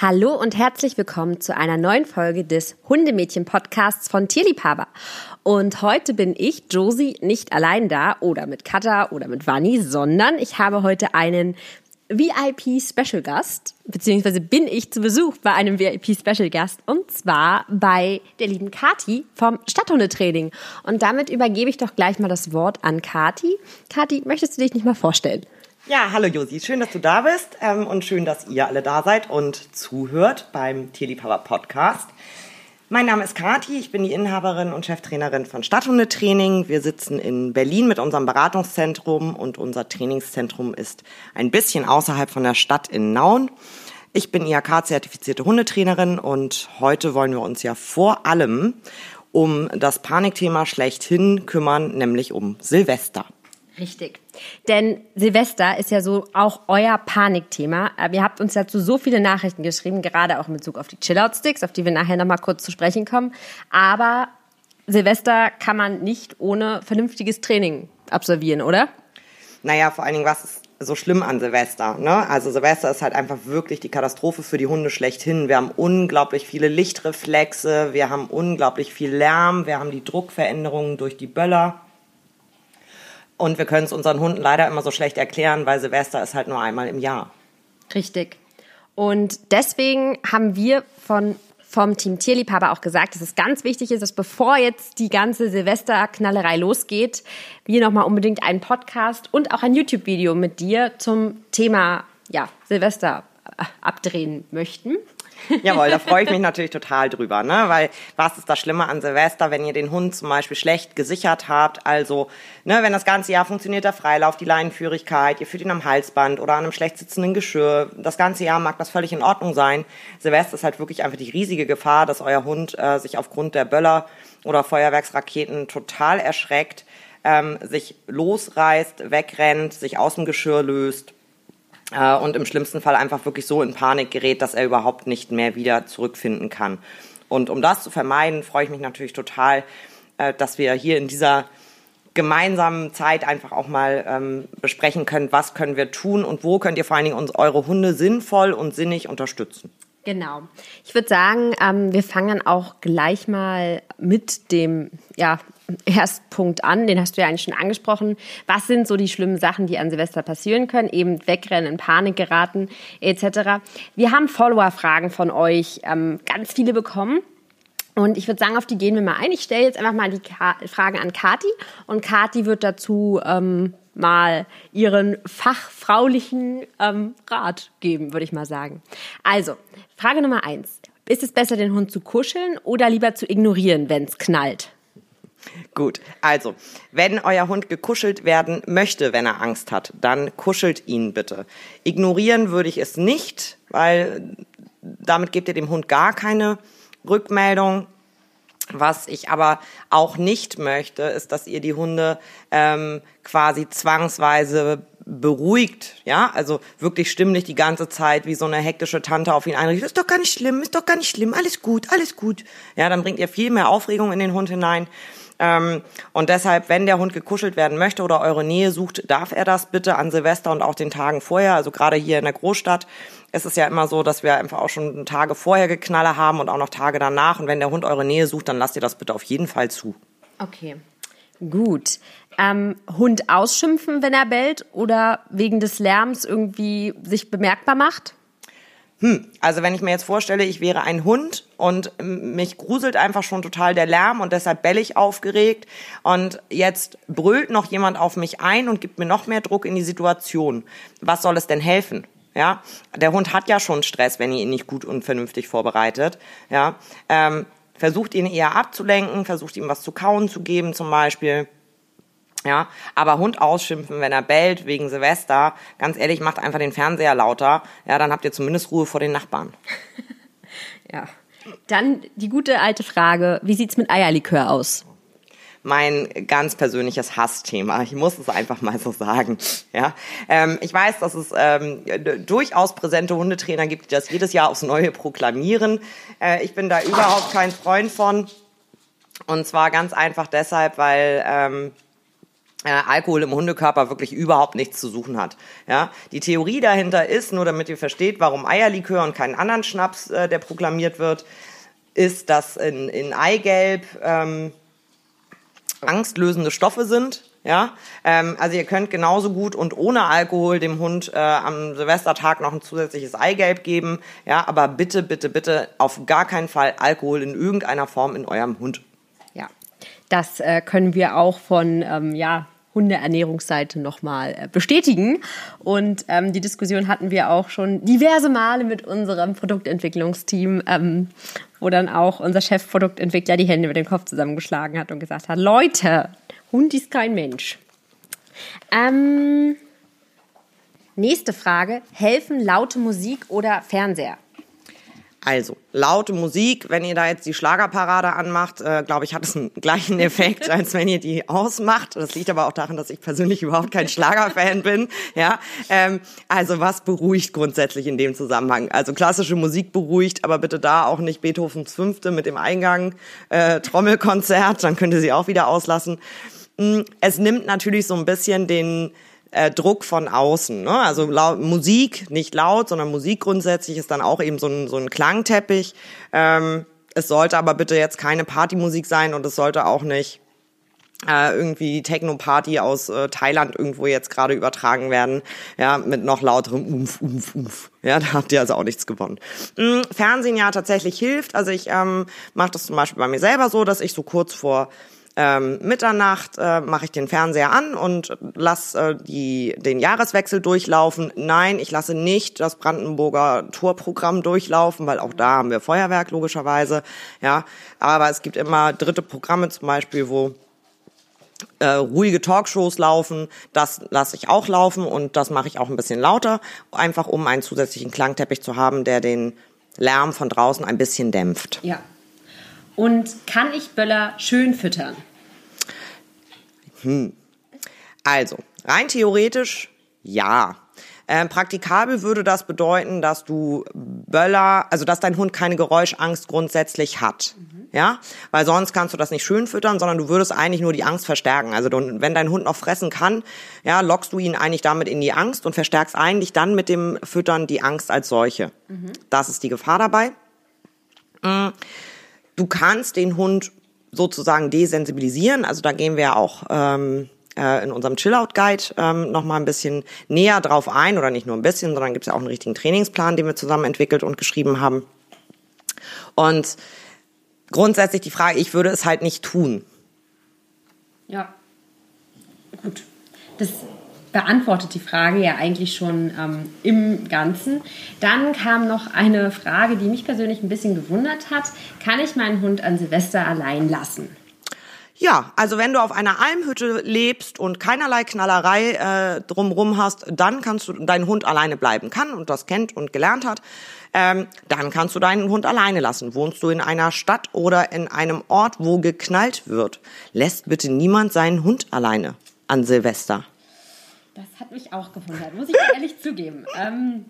Hallo und herzlich willkommen zu einer neuen Folge des Hundemädchen-Podcasts von Tierliebhaber. Und heute bin ich, Josie, nicht allein da oder mit Katha oder mit Vanni, sondern ich habe heute einen VIP-Special-Gast, beziehungsweise bin ich zu Besuch bei einem VIP-Special-Gast und zwar bei der lieben Kati vom Stadthundetraining. Und damit übergebe ich doch gleich mal das Wort an Kati. Kati, möchtest du dich nicht mal vorstellen? Ja, hallo Josi, schön, dass du da bist ähm, und schön, dass ihr alle da seid und zuhört beim Tierliebhaber Podcast. Mein Name ist Kati, ich bin die Inhaberin und Cheftrainerin von Stadthundetraining. Wir sitzen in Berlin mit unserem Beratungszentrum und unser Trainingszentrum ist ein bisschen außerhalb von der Stadt in Nauen. Ich bin IHK-zertifizierte Hundetrainerin und heute wollen wir uns ja vor allem um das Panikthema schlechthin kümmern, nämlich um Silvester. Richtig. Denn Silvester ist ja so auch euer Panikthema. Ihr habt uns dazu so viele Nachrichten geschrieben, gerade auch in Bezug auf die Chillout-Sticks, auf die wir nachher nochmal kurz zu sprechen kommen. Aber Silvester kann man nicht ohne vernünftiges Training absolvieren, oder? Naja, vor allen Dingen, was ist so schlimm an Silvester? Ne? Also Silvester ist halt einfach wirklich die Katastrophe für die Hunde schlechthin. Wir haben unglaublich viele Lichtreflexe, wir haben unglaublich viel Lärm, wir haben die Druckveränderungen durch die Böller. Und wir können es unseren Hunden leider immer so schlecht erklären, weil Silvester ist halt nur einmal im Jahr. Richtig. Und deswegen haben wir von vom Team Tierliebhaber auch gesagt, dass es ganz wichtig ist, dass bevor jetzt die ganze Silvesterknallerei losgeht, wir nochmal unbedingt einen Podcast und auch ein YouTube-Video mit dir zum Thema ja, Silvester abdrehen möchten. Jawohl, da freue ich mich natürlich total drüber, ne? Weil was ist das Schlimme an Silvester, wenn ihr den Hund zum Beispiel schlecht gesichert habt? Also, ne, wenn das ganze Jahr funktioniert der Freilauf, die Leinenführigkeit, ihr führt ihn am Halsband oder an einem schlecht sitzenden Geschirr, das ganze Jahr mag das völlig in Ordnung sein. Silvester ist halt wirklich einfach die riesige Gefahr, dass euer Hund äh, sich aufgrund der Böller oder Feuerwerksraketen total erschreckt, ähm, sich losreißt, wegrennt, sich aus dem Geschirr löst äh, und im schlimmsten Fall einfach wirklich so in Panik gerät, dass er überhaupt nicht mehr wieder zurückfinden kann. Und um das zu vermeiden, freue ich mich natürlich total, äh, dass wir hier in dieser gemeinsamen Zeit einfach auch mal ähm, besprechen können, was können wir tun und wo könnt ihr vor allen Dingen uns, eure Hunde sinnvoll und sinnig unterstützen. Genau. Ich würde sagen, ähm, wir fangen auch gleich mal mit dem ja, Erstpunkt an. Den hast du ja eigentlich schon angesprochen. Was sind so die schlimmen Sachen, die an Silvester passieren können? Eben wegrennen, in Panik geraten etc. Wir haben Follower-Fragen von euch ähm, ganz viele bekommen. Und ich würde sagen, auf die gehen wir mal ein. Ich stelle jetzt einfach mal die Ka Fragen an Kati und Kati wird dazu ähm, mal ihren fachfraulichen ähm, Rat geben, würde ich mal sagen. Also, Frage Nummer eins. Ist es besser, den Hund zu kuscheln oder lieber zu ignorieren, wenn es knallt? Gut, also, wenn euer Hund gekuschelt werden möchte, wenn er Angst hat, dann kuschelt ihn bitte. Ignorieren würde ich es nicht, weil damit gebt ihr dem Hund gar keine Rückmeldung. Was ich aber auch nicht möchte, ist, dass ihr die Hunde ähm, quasi zwangsweise beruhigt, ja, also wirklich stimmlich die ganze Zeit wie so eine hektische Tante auf ihn einrichtet. Ist doch gar nicht schlimm, ist doch gar nicht schlimm, alles gut, alles gut. Ja, dann bringt ihr viel mehr Aufregung in den Hund hinein. Ähm, und deshalb, wenn der Hund gekuschelt werden möchte oder eure Nähe sucht, darf er das bitte an Silvester und auch den Tagen vorher. Also gerade hier in der Großstadt ist es ja immer so, dass wir einfach auch schon Tage vorher Geknalle haben und auch noch Tage danach. Und wenn der Hund eure Nähe sucht, dann lasst ihr das bitte auf jeden Fall zu. Okay, gut. Ähm, Hund ausschimpfen, wenn er bellt oder wegen des Lärms irgendwie sich bemerkbar macht? Hm, also wenn ich mir jetzt vorstelle, ich wäre ein Hund und mich gruselt einfach schon total der Lärm und deshalb bell ich aufgeregt und jetzt brüllt noch jemand auf mich ein und gibt mir noch mehr Druck in die Situation. Was soll es denn helfen? Ja, der Hund hat ja schon Stress, wenn ihr ihn nicht gut und vernünftig vorbereitet. Ja, ähm, versucht ihn eher abzulenken, versucht ihm was zu kauen zu geben zum Beispiel. Ja, aber Hund ausschimpfen, wenn er bellt wegen Silvester, ganz ehrlich, macht einfach den Fernseher lauter. Ja, dann habt ihr zumindest Ruhe vor den Nachbarn. ja. Dann die gute alte Frage, wie sieht's mit Eierlikör aus? mein ganz persönliches Hassthema. Ich muss es einfach mal so sagen. Ja, ähm, ich weiß, dass es ähm, durchaus präsente Hundetrainer gibt, die das jedes Jahr aufs Neue proklamieren. Äh, ich bin da überhaupt kein Freund von. Und zwar ganz einfach deshalb, weil ähm, äh, Alkohol im Hundekörper wirklich überhaupt nichts zu suchen hat. Ja, die Theorie dahinter ist, nur damit ihr versteht, warum Eierlikör und keinen anderen Schnaps, äh, der proklamiert wird, ist, dass in, in Eigelb ähm, angstlösende Stoffe sind. Ja, ähm, also ihr könnt genauso gut und ohne Alkohol dem Hund äh, am Silvestertag noch ein zusätzliches Eigelb geben. Ja, aber bitte, bitte, bitte auf gar keinen Fall Alkohol in irgendeiner Form in eurem Hund. Ja, das äh, können wir auch von ähm, ja Hundeernährungsseite nochmal äh, bestätigen. Und ähm, die Diskussion hatten wir auch schon diverse Male mit unserem Produktentwicklungsteam, ähm, wo dann auch unser Chefproduktentwickler die Hände mit dem Kopf zusammengeschlagen hat und gesagt hat, Leute, Hund ist kein Mensch. Ähm, nächste Frage, helfen laute Musik oder Fernseher? Also, laute Musik, wenn ihr da jetzt die Schlagerparade anmacht, äh, glaube ich, hat es einen gleichen Effekt, als wenn ihr die ausmacht. Das liegt aber auch daran, dass ich persönlich überhaupt kein Schlagerfan bin. Ja, ähm, also was beruhigt grundsätzlich in dem Zusammenhang? Also klassische Musik beruhigt, aber bitte da auch nicht Beethovens Fünfte mit dem Eingang, äh, Trommelkonzert, dann könnt ihr sie auch wieder auslassen. Mm, es nimmt natürlich so ein bisschen den äh, Druck von außen. Ne? Also laut, Musik, nicht laut, sondern Musik grundsätzlich ist dann auch eben so ein, so ein Klangteppich. Ähm, es sollte aber bitte jetzt keine Partymusik sein und es sollte auch nicht äh, irgendwie Techno-Party aus äh, Thailand irgendwo jetzt gerade übertragen werden, ja, mit noch lauterem Umf, Umf, Umf. Ja, da habt ihr also auch nichts gewonnen. Mhm, Fernsehen ja tatsächlich hilft. Also ich ähm, mache das zum Beispiel bei mir selber so, dass ich so kurz vor ähm, Mitternacht äh, mache ich den Fernseher an und lasse äh, die, den Jahreswechsel durchlaufen. Nein, ich lasse nicht das Brandenburger Torprogramm durchlaufen, weil auch da haben wir Feuerwerk logischerweise. Ja, aber es gibt immer dritte Programme zum Beispiel, wo äh, ruhige Talkshows laufen, das lasse ich auch laufen und das mache ich auch ein bisschen lauter, einfach um einen zusätzlichen Klangteppich zu haben, der den Lärm von draußen ein bisschen dämpft. Ja, und kann ich Böller schön füttern? Hm. Also, rein theoretisch ja. Ähm, praktikabel würde das bedeuten, dass du Böller, also dass dein Hund keine Geräuschangst grundsätzlich hat. Mhm. Ja, weil sonst kannst du das nicht schön füttern, sondern du würdest eigentlich nur die Angst verstärken. Also wenn dein Hund noch fressen kann, ja, lockst du ihn eigentlich damit in die Angst und verstärkst eigentlich dann mit dem Füttern die Angst als solche. Mhm. Das ist die Gefahr dabei. Mhm. Du kannst den Hund sozusagen desensibilisieren. Also da gehen wir auch ähm, äh, in unserem Chill-Out-Guide ähm, nochmal ein bisschen näher drauf ein. Oder nicht nur ein bisschen, sondern gibt es ja auch einen richtigen Trainingsplan, den wir zusammen entwickelt und geschrieben haben. Und grundsätzlich die Frage, ich würde es halt nicht tun. Ja, gut. Das beantwortet die Frage ja eigentlich schon ähm, im Ganzen. Dann kam noch eine Frage, die mich persönlich ein bisschen gewundert hat. Kann ich meinen Hund an Silvester allein lassen? Ja, also wenn du auf einer Almhütte lebst und keinerlei Knallerei äh, drumrum hast, dann kannst du deinen Hund alleine bleiben kann und das kennt und gelernt hat. Ähm, dann kannst du deinen Hund alleine lassen. Wohnst du in einer Stadt oder in einem Ort, wo geknallt wird, lässt bitte niemand seinen Hund alleine an Silvester. Das hat mich auch gewundert, muss ich ehrlich zugeben. Ähm,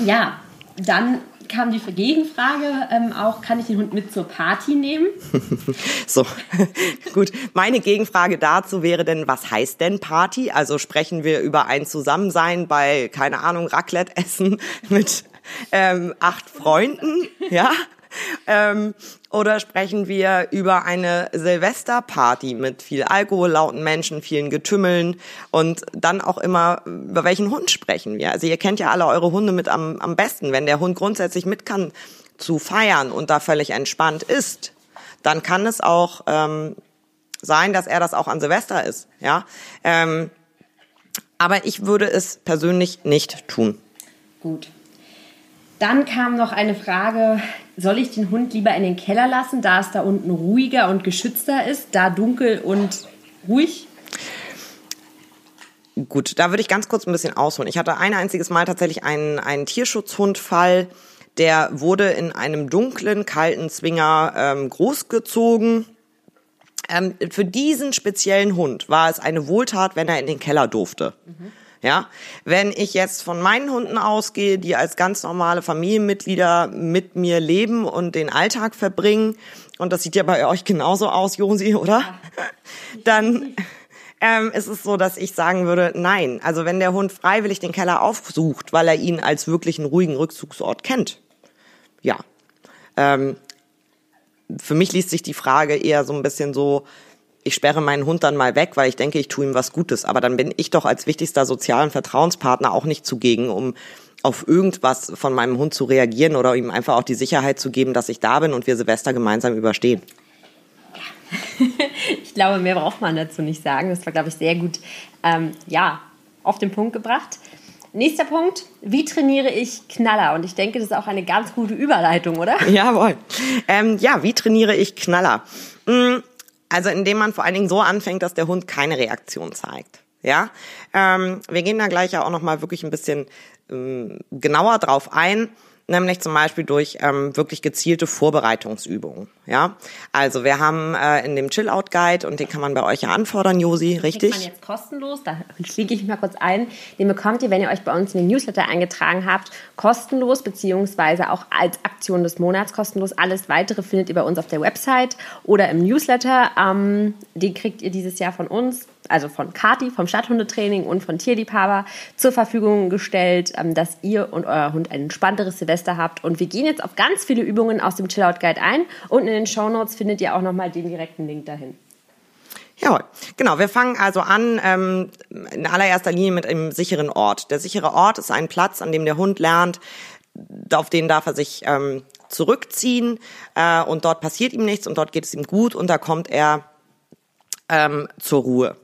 ja, dann kam die Gegenfrage ähm, auch, kann ich den Hund mit zur Party nehmen? so, gut. Meine Gegenfrage dazu wäre denn, was heißt denn Party? Also sprechen wir über ein Zusammensein bei, keine Ahnung, Raclette essen mit ähm, acht Freunden, ja? Ähm, oder sprechen wir über eine Silvesterparty mit viel Alkohol, lauten Menschen, vielen Getümmeln und dann auch immer, über welchen Hund sprechen wir? Also ihr kennt ja alle eure Hunde mit am, am besten. Wenn der Hund grundsätzlich mit kann zu feiern und da völlig entspannt ist, dann kann es auch ähm, sein, dass er das auch an Silvester ist. Ja, ähm, aber ich würde es persönlich nicht tun. Gut. Dann kam noch eine Frage, soll ich den Hund lieber in den Keller lassen, da es da unten ruhiger und geschützter ist, da dunkel und ruhig? Gut, da würde ich ganz kurz ein bisschen ausholen. Ich hatte ein einziges Mal tatsächlich einen, einen Tierschutzhundfall, der wurde in einem dunklen, kalten Zwinger ähm, großgezogen. Ähm, für diesen speziellen Hund war es eine Wohltat, wenn er in den Keller durfte. Mhm. Ja, wenn ich jetzt von meinen Hunden ausgehe, die als ganz normale Familienmitglieder mit mir leben und den Alltag verbringen, und das sieht ja bei euch genauso aus, Josi, oder? Dann ähm, ist es so, dass ich sagen würde, nein. Also wenn der Hund freiwillig den Keller aufsucht, weil er ihn als wirklich einen ruhigen Rückzugsort kennt, ja. Ähm, für mich liest sich die Frage eher so ein bisschen so, ich sperre meinen Hund dann mal weg, weil ich denke, ich tue ihm was Gutes. Aber dann bin ich doch als wichtigster sozialen Vertrauenspartner auch nicht zugegen, um auf irgendwas von meinem Hund zu reagieren oder ihm einfach auch die Sicherheit zu geben, dass ich da bin und wir Silvester gemeinsam überstehen. ich glaube, mehr braucht man dazu nicht sagen. Das war, glaube ich, sehr gut, ähm, ja, auf den Punkt gebracht. Nächster Punkt, wie trainiere ich Knaller? Und ich denke, das ist auch eine ganz gute Überleitung, oder? Jawohl. Ähm, ja, wie trainiere ich Knaller? Hm, also indem man vor allen Dingen so anfängt, dass der Hund keine Reaktion zeigt. Ja, ähm, wir gehen da gleich ja auch noch mal wirklich ein bisschen ähm, genauer drauf ein nämlich zum Beispiel durch ähm, wirklich gezielte Vorbereitungsübungen. Ja, also wir haben äh, in dem Chill-Out Guide und den kann man bei euch ja anfordern, Josi, richtig? Den man jetzt kostenlos, da schläge ich mal kurz ein. Den bekommt ihr, wenn ihr euch bei uns in den Newsletter eingetragen habt, kostenlos beziehungsweise auch als Aktion des Monats kostenlos. Alles weitere findet ihr bei uns auf der Website oder im Newsletter. Ähm, den kriegt ihr dieses Jahr von uns also von Kati, vom Stadthundetraining und von Tierliebhaber zur Verfügung gestellt, ähm, dass ihr und euer Hund ein entspannteres Silvester habt. Und wir gehen jetzt auf ganz viele Übungen aus dem Chillout Guide ein. Und in den Show Notes findet ihr auch nochmal den direkten Link dahin. Ja, genau. Wir fangen also an ähm, in allererster Linie mit einem sicheren Ort. Der sichere Ort ist ein Platz, an dem der Hund lernt, auf den darf er sich ähm, zurückziehen äh, und dort passiert ihm nichts und dort geht es ihm gut und da kommt er ähm, zur Ruhe.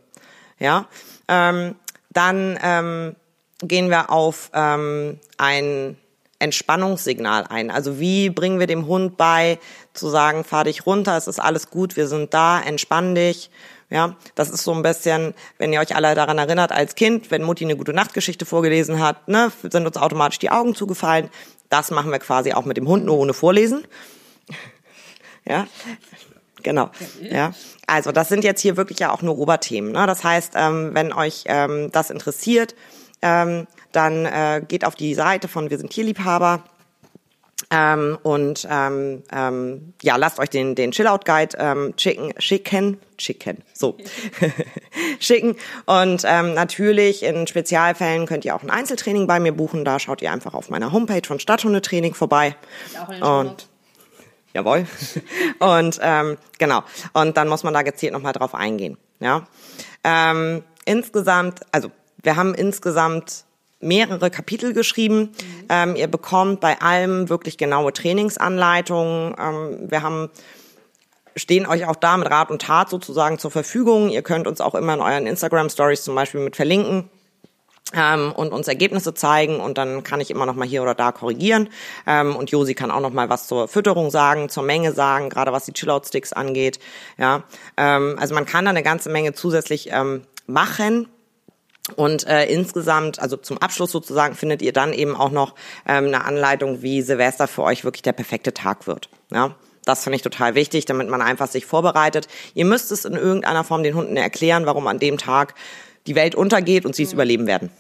Ja, ähm, dann ähm, gehen wir auf ähm, ein Entspannungssignal ein. Also wie bringen wir dem Hund bei, zu sagen, fahr dich runter, es ist alles gut, wir sind da, entspann dich. Ja, das ist so ein bisschen, wenn ihr euch alle daran erinnert, als Kind, wenn Mutti eine gute Nachtgeschichte vorgelesen hat, ne, sind uns automatisch die Augen zugefallen. Das machen wir quasi auch mit dem Hund, nur ohne Vorlesen. Ja, genau. Ja, also das sind jetzt hier wirklich ja auch nur Oberthemen. Ne? Das heißt, ähm, wenn euch ähm, das interessiert, ähm, dann äh, geht auf die Seite von Wir sind Tierliebhaber. Ähm, und ähm, ähm, ja, lasst euch den, den Chillout Guide ähm, schicken, schicken, schicken, so schicken. Und ähm, natürlich in Spezialfällen könnt ihr auch ein Einzeltraining bei mir buchen. Da schaut ihr einfach auf meiner Homepage von Stadthundetraining vorbei. Und Jawohl. Und ähm, genau. Und dann muss man da gezielt nochmal drauf eingehen. Ja. Ähm, insgesamt, also wir haben insgesamt mehrere Kapitel geschrieben. Mhm. Ähm, ihr bekommt bei allem wirklich genaue Trainingsanleitungen. Ähm, wir haben stehen euch auch da mit Rat und Tat sozusagen zur Verfügung. Ihr könnt uns auch immer in euren Instagram Stories zum Beispiel mit verlinken ähm, und uns Ergebnisse zeigen und dann kann ich immer noch mal hier oder da korrigieren ähm, und Josi kann auch noch mal was zur Fütterung sagen, zur Menge sagen, gerade was die Chillout Sticks angeht. Ja, ähm, also man kann da eine ganze Menge zusätzlich ähm, machen. Und äh, insgesamt, also zum Abschluss sozusagen, findet ihr dann eben auch noch ähm, eine Anleitung, wie Silvester für euch wirklich der perfekte Tag wird. Ja, das finde ich total wichtig, damit man einfach sich vorbereitet. Ihr müsst es in irgendeiner Form den Hunden erklären, warum an dem Tag die Welt untergeht und sie es mhm. überleben werden.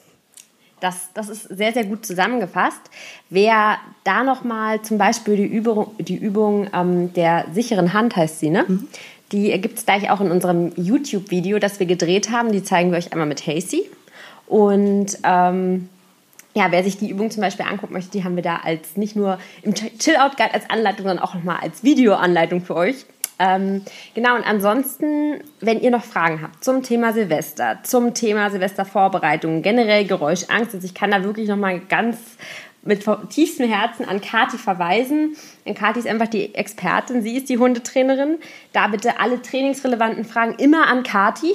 Das, das ist sehr, sehr gut zusammengefasst. Wer da nochmal zum Beispiel die Übung, die Übung ähm, der sicheren Hand heißt sie, ne? Mhm. Die gibt es gleich auch in unserem YouTube-Video, das wir gedreht haben. Die zeigen wir euch einmal mit Hasty. Und ähm, ja, wer sich die Übung zum Beispiel angucken möchte, die haben wir da als nicht nur im Chill-Out-Guide als Anleitung, sondern auch nochmal als Videoanleitung für euch ähm, genau, und ansonsten, wenn ihr noch Fragen habt zum Thema Silvester, zum Thema Silvestervorbereitung, generell Geräuschangst, also ich kann da wirklich nochmal ganz mit tiefstem Herzen an Kati verweisen. Denn Kati ist einfach die Expertin, sie ist die Hundetrainerin. Da bitte alle trainingsrelevanten Fragen immer an Kati.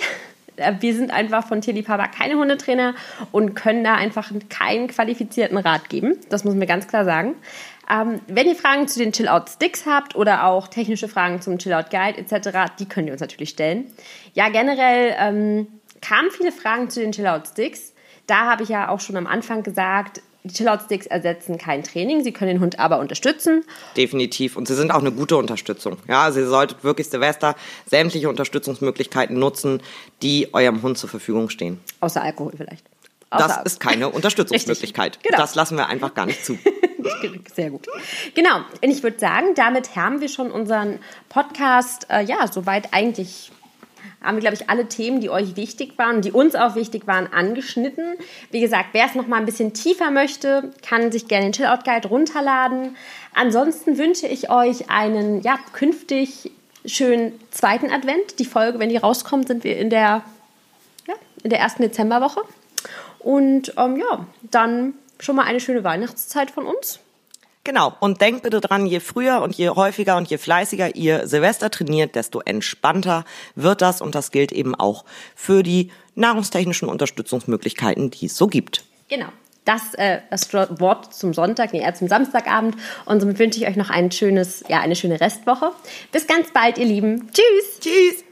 Wir sind einfach von Tierliebhaber keine Hundetrainer und können da einfach keinen qualifizierten Rat geben. Das muss man ganz klar sagen. Ähm, wenn ihr Fragen zu den Chill-Out-Sticks habt oder auch technische Fragen zum Chill-Out-Guide etc., die könnt ihr uns natürlich stellen. Ja, generell ähm, kamen viele Fragen zu den Chill-Out-Sticks. Da habe ich ja auch schon am Anfang gesagt, die Chill-Out-Sticks ersetzen kein Training, sie können den Hund aber unterstützen. Definitiv. Und sie sind auch eine gute Unterstützung. Ja, also ihr solltet wirklich Silvester sämtliche Unterstützungsmöglichkeiten nutzen, die eurem Hund zur Verfügung stehen. Außer Alkohol vielleicht. Außer das ist keine Unterstützungsmöglichkeit. genau. Das lassen wir einfach gar nicht zu. Sehr gut. Genau. Und ich würde sagen, damit haben wir schon unseren Podcast, äh, ja, soweit eigentlich haben wir, glaube ich, alle Themen, die euch wichtig waren die uns auch wichtig waren, angeschnitten. Wie gesagt, wer es noch mal ein bisschen tiefer möchte, kann sich gerne den Chillout Guide runterladen. Ansonsten wünsche ich euch einen, ja, künftig schönen zweiten Advent. Die Folge, wenn die rauskommt, sind wir in der, ja, in der ersten Dezemberwoche. Und ähm, ja, dann schon mal eine schöne Weihnachtszeit von uns. Genau. Und denkt bitte dran, je früher und je häufiger und je fleißiger ihr Silvester trainiert, desto entspannter wird das. Und das gilt eben auch für die nahrungstechnischen Unterstützungsmöglichkeiten, die es so gibt. Genau. Das, äh, das Wort zum Sonntag, nee, eher zum Samstagabend. Und somit wünsche ich euch noch ein schönes, ja, eine schöne Restwoche. Bis ganz bald, ihr Lieben. Tschüss. Tschüss.